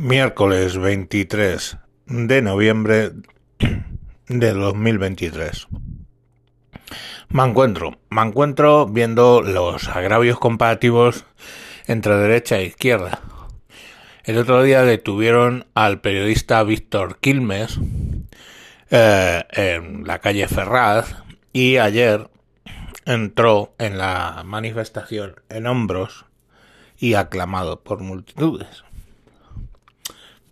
miércoles 23 de noviembre de 2023. Me encuentro, me encuentro viendo los agravios comparativos entre derecha e izquierda. El otro día detuvieron al periodista Víctor Quilmes eh, en la calle Ferraz y ayer entró en la manifestación en hombros y aclamado por multitudes.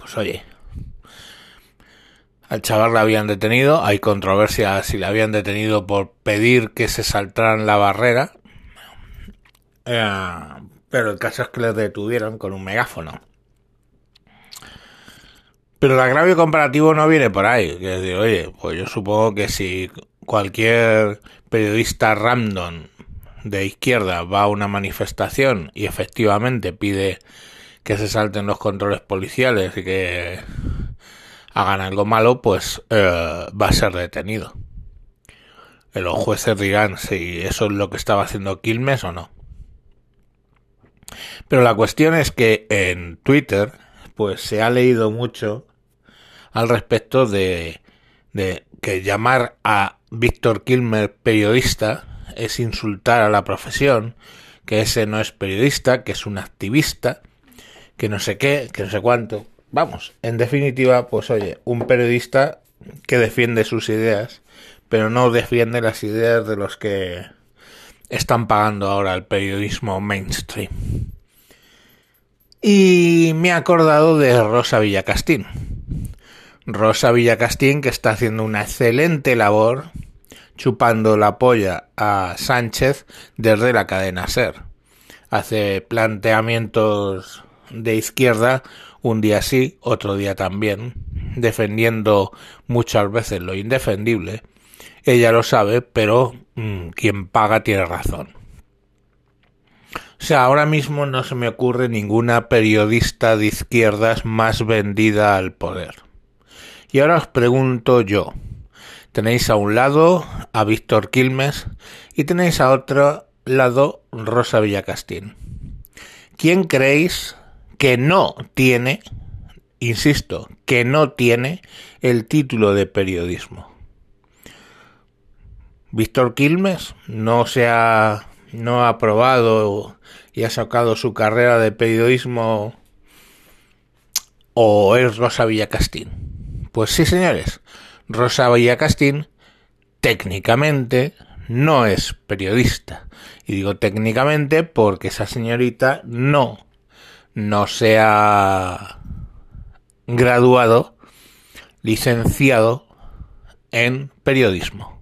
Pues oye, al chaval le habían detenido, hay controversia si le habían detenido por pedir que se saltaran la barrera, eh, pero el caso es que le detuvieron con un megáfono. Pero el agravio comparativo no viene por ahí. Que oye, pues yo supongo que si cualquier periodista random de izquierda va a una manifestación y efectivamente pide que se salten los controles policiales y que hagan algo malo, pues eh, va a ser detenido. Los jueces dirán si eso es lo que estaba haciendo Quilmes o no. Pero la cuestión es que en Twitter, pues se ha leído mucho al respecto de, de que llamar a Víctor Quilmes periodista es insultar a la profesión, que ese no es periodista, que es un activista, que no sé qué, que no sé cuánto. Vamos, en definitiva, pues oye, un periodista que defiende sus ideas, pero no defiende las ideas de los que están pagando ahora el periodismo mainstream. Y me he acordado de Rosa Villacastín. Rosa Villacastín que está haciendo una excelente labor chupando la polla a Sánchez desde la cadena Ser. Hace planteamientos de izquierda un día sí, otro día también, defendiendo muchas veces lo indefendible. Ella lo sabe, pero mmm, quien paga tiene razón. O sea, ahora mismo no se me ocurre ninguna periodista de izquierdas más vendida al poder. Y ahora os pregunto yo, Tenéis a un lado a Víctor Quilmes y tenéis a otro lado Rosa Villacastín. ¿Quién creéis que no tiene, insisto, que no tiene el título de periodismo? Víctor Quilmes no se ha no ha aprobado y ha sacado su carrera de periodismo o es Rosa Villacastín. Pues sí, señores, Rosa Villacastín técnicamente no es periodista. Y digo técnicamente porque esa señorita no, no se ha graduado, licenciado en periodismo.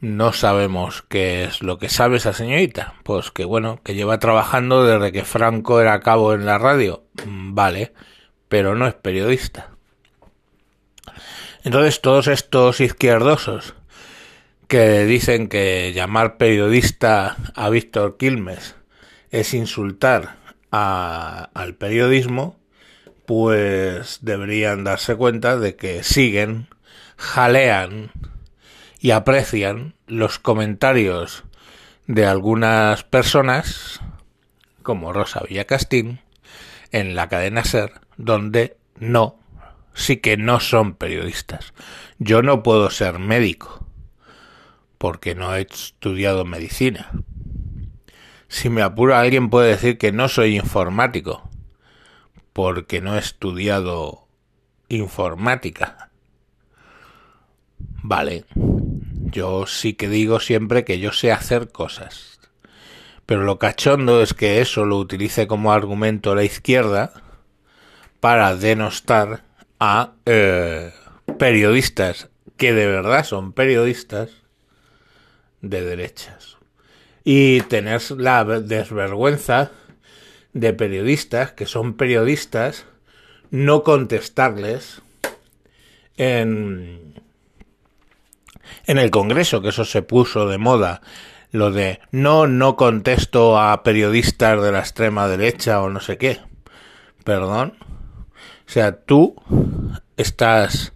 No sabemos qué es lo que sabe esa señorita. Pues que bueno, que lleva trabajando desde que Franco era cabo en la radio. Vale, pero no es periodista. Entonces todos estos izquierdosos que dicen que llamar periodista a Víctor Quilmes es insultar al periodismo, pues deberían darse cuenta de que siguen, jalean y aprecian los comentarios de algunas personas, como Rosa Villacastín, en la cadena Ser, donde no sí que no son periodistas. Yo no puedo ser médico porque no he estudiado medicina. Si me apura alguien puede decir que no soy informático porque no he estudiado informática. Vale, yo sí que digo siempre que yo sé hacer cosas. Pero lo cachondo es que eso lo utilice como argumento la izquierda para denostar a eh, periodistas que de verdad son periodistas de derechas. Y tener la desvergüenza de periodistas que son periodistas no contestarles en, en el Congreso, que eso se puso de moda, lo de no, no contesto a periodistas de la extrema derecha o no sé qué. Perdón. O sea, tú estás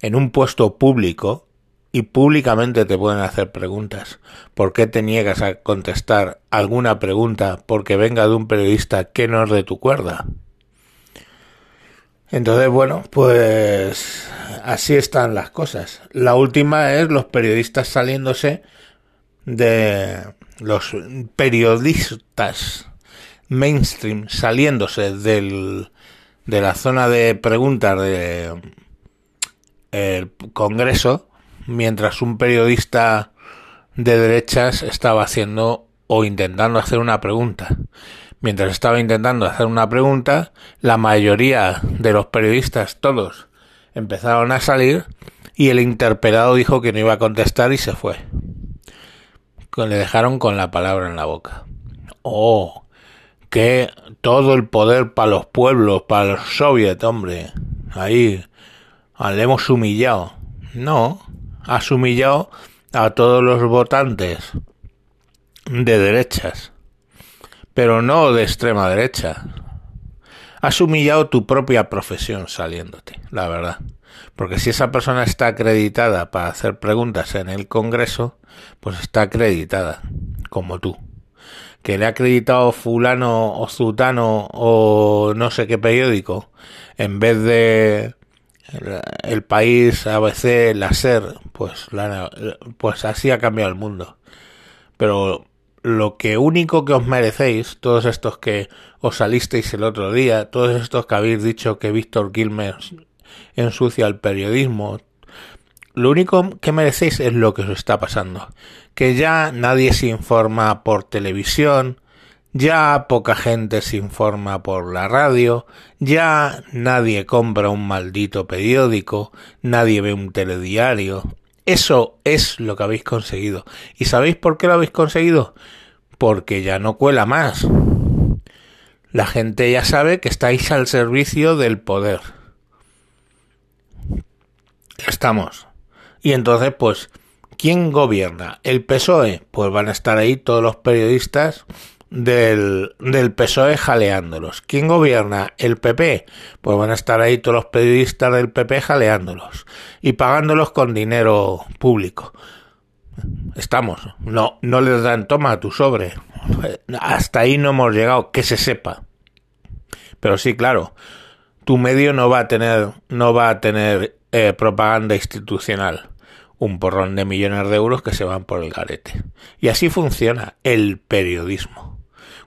en un puesto público y públicamente te pueden hacer preguntas. ¿Por qué te niegas a contestar alguna pregunta porque venga de un periodista que no es de tu cuerda? Entonces, bueno, pues así están las cosas. La última es los periodistas saliéndose de los periodistas mainstream saliéndose del, de la zona de preguntas del el Congreso, mientras un periodista de derechas estaba haciendo o intentando hacer una pregunta. Mientras estaba intentando hacer una pregunta, la mayoría de los periodistas, todos, empezaron a salir y el interpelado dijo que no iba a contestar y se fue. Le dejaron con la palabra en la boca. Oh, que todo el poder para los pueblos, para los soviets, hombre. Ahí le hemos humillado. No, has humillado a todos los votantes de derechas, pero no de extrema derecha. Has humillado tu propia profesión saliéndote, la verdad. Porque si esa persona está acreditada para hacer preguntas en el Congreso, pues está acreditada, como tú que le ha acreditado fulano o zutano o no sé qué periódico, en vez de el, país, ABC, la SER, pues, pues así ha cambiado el mundo. Pero lo que único que os merecéis, todos estos que os salisteis el otro día, todos estos que habéis dicho que Víctor Quilmes ensucia el periodismo, lo único que merecéis es lo que os está pasando. Que ya nadie se informa por televisión, ya poca gente se informa por la radio, ya nadie compra un maldito periódico, nadie ve un telediario. Eso es lo que habéis conseguido. ¿Y sabéis por qué lo habéis conseguido? Porque ya no cuela más. La gente ya sabe que estáis al servicio del poder. Estamos. Y entonces, pues, ¿quién gobierna? ¿El PSOE? Pues van a estar ahí todos los periodistas del, del PSOE jaleándolos. ¿Quién gobierna? ¿El PP? Pues van a estar ahí todos los periodistas del PP jaleándolos y pagándolos con dinero público. Estamos. No, no les dan toma a tu sobre. Hasta ahí no hemos llegado, que se sepa. Pero sí, claro, tu medio no va a tener, no va a tener eh, propaganda institucional un porrón de millones de euros que se van por el garete. Y así funciona el periodismo.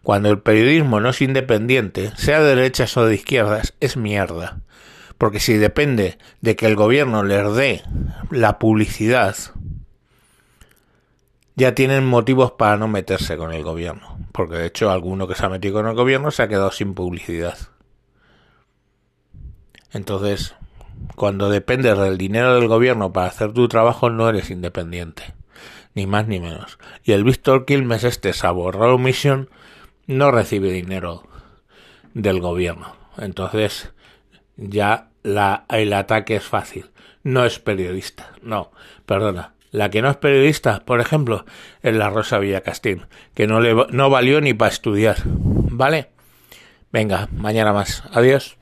Cuando el periodismo no es independiente, sea de derechas o de izquierdas, es mierda. Porque si depende de que el gobierno les dé la publicidad, ya tienen motivos para no meterse con el gobierno. Porque de hecho alguno que se ha metido con el gobierno se ha quedado sin publicidad. Entonces, cuando dependes del dinero del gobierno para hacer tu trabajo, no eres independiente. Ni más ni menos. Y el Víctor Quilmes, este Saborro Mission, no recibe dinero del gobierno. Entonces, ya la, el ataque es fácil. No es periodista. No, perdona. La que no es periodista, por ejemplo, es la Rosa Villacastín, que no, le, no valió ni para estudiar. ¿Vale? Venga, mañana más. Adiós.